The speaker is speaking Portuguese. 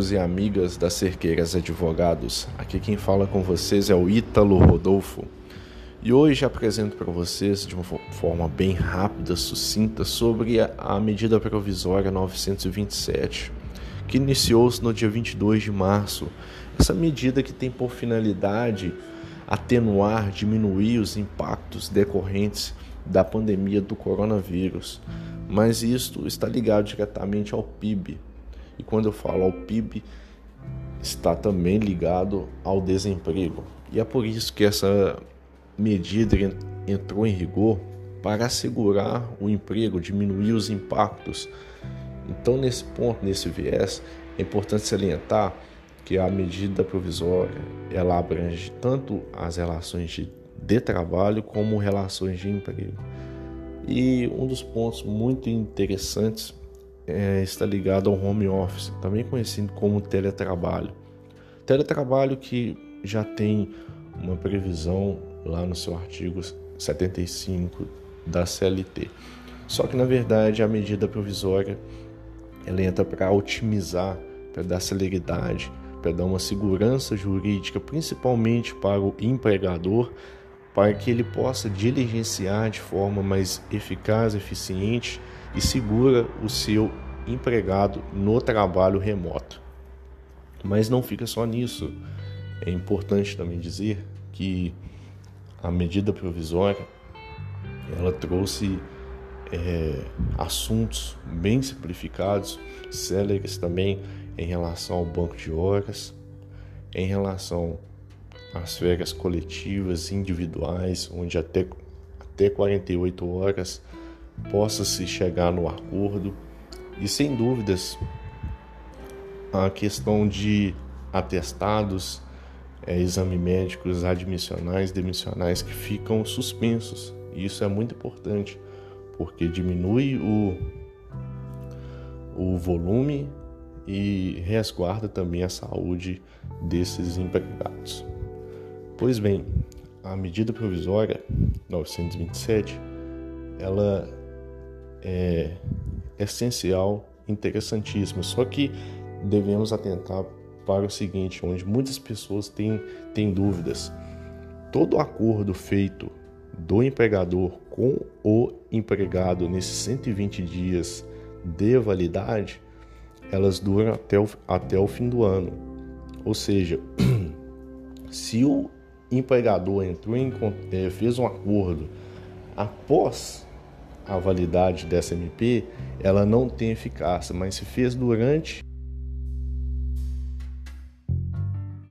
amigos e amigas das Cerqueiras Advogados. Aqui quem fala com vocês é o Ítalo Rodolfo. E hoje apresento para vocês de uma forma bem rápida, sucinta, sobre a medida provisória 927, que iniciou-se no dia 22 de março. Essa medida que tem por finalidade atenuar, diminuir os impactos decorrentes da pandemia do coronavírus. Mas isto está ligado diretamente ao PIB, e quando eu falo ao PIB, está também ligado ao desemprego. E é por isso que essa medida entrou em rigor para assegurar o emprego, diminuir os impactos. Então, nesse ponto, nesse viés, é importante salientar que a medida provisória ela abrange tanto as relações de, de trabalho como relações de emprego. E um dos pontos muito interessantes é, está ligado ao home office, também conhecido como teletrabalho. Teletrabalho que já tem uma previsão lá no seu artigo 75 da CLT. Só que na verdade a medida provisória ela entra para otimizar, para dar celeridade, para dar uma segurança jurídica, principalmente para o empregador, para que ele possa diligenciar de forma mais eficaz, eficiente e segura o seu empregado no trabalho remoto. Mas não fica só nisso. É importante também dizer que a medida provisória ela trouxe é, assuntos bem simplificados, céleres também em relação ao banco de horas, em relação às férias coletivas individuais, onde até, até 48 horas possa se chegar no acordo e sem dúvidas a questão de atestados, é, exame médicos admissionais, demissionais que ficam suspensos. Isso é muito importante porque diminui o, o volume e resguarda também a saúde desses empregados. Pois bem, a medida provisória 927 ela é essencial, interessantíssima. Só que devemos atentar para o seguinte, onde muitas pessoas têm, têm dúvidas. Todo acordo feito do empregador com o empregado nesses 120 dias de validade, elas duram até o, até o fim do ano. Ou seja, se o empregador entrou em, eh, fez um acordo após a validade dessa MP, ela não tem eficácia, mas se fez durante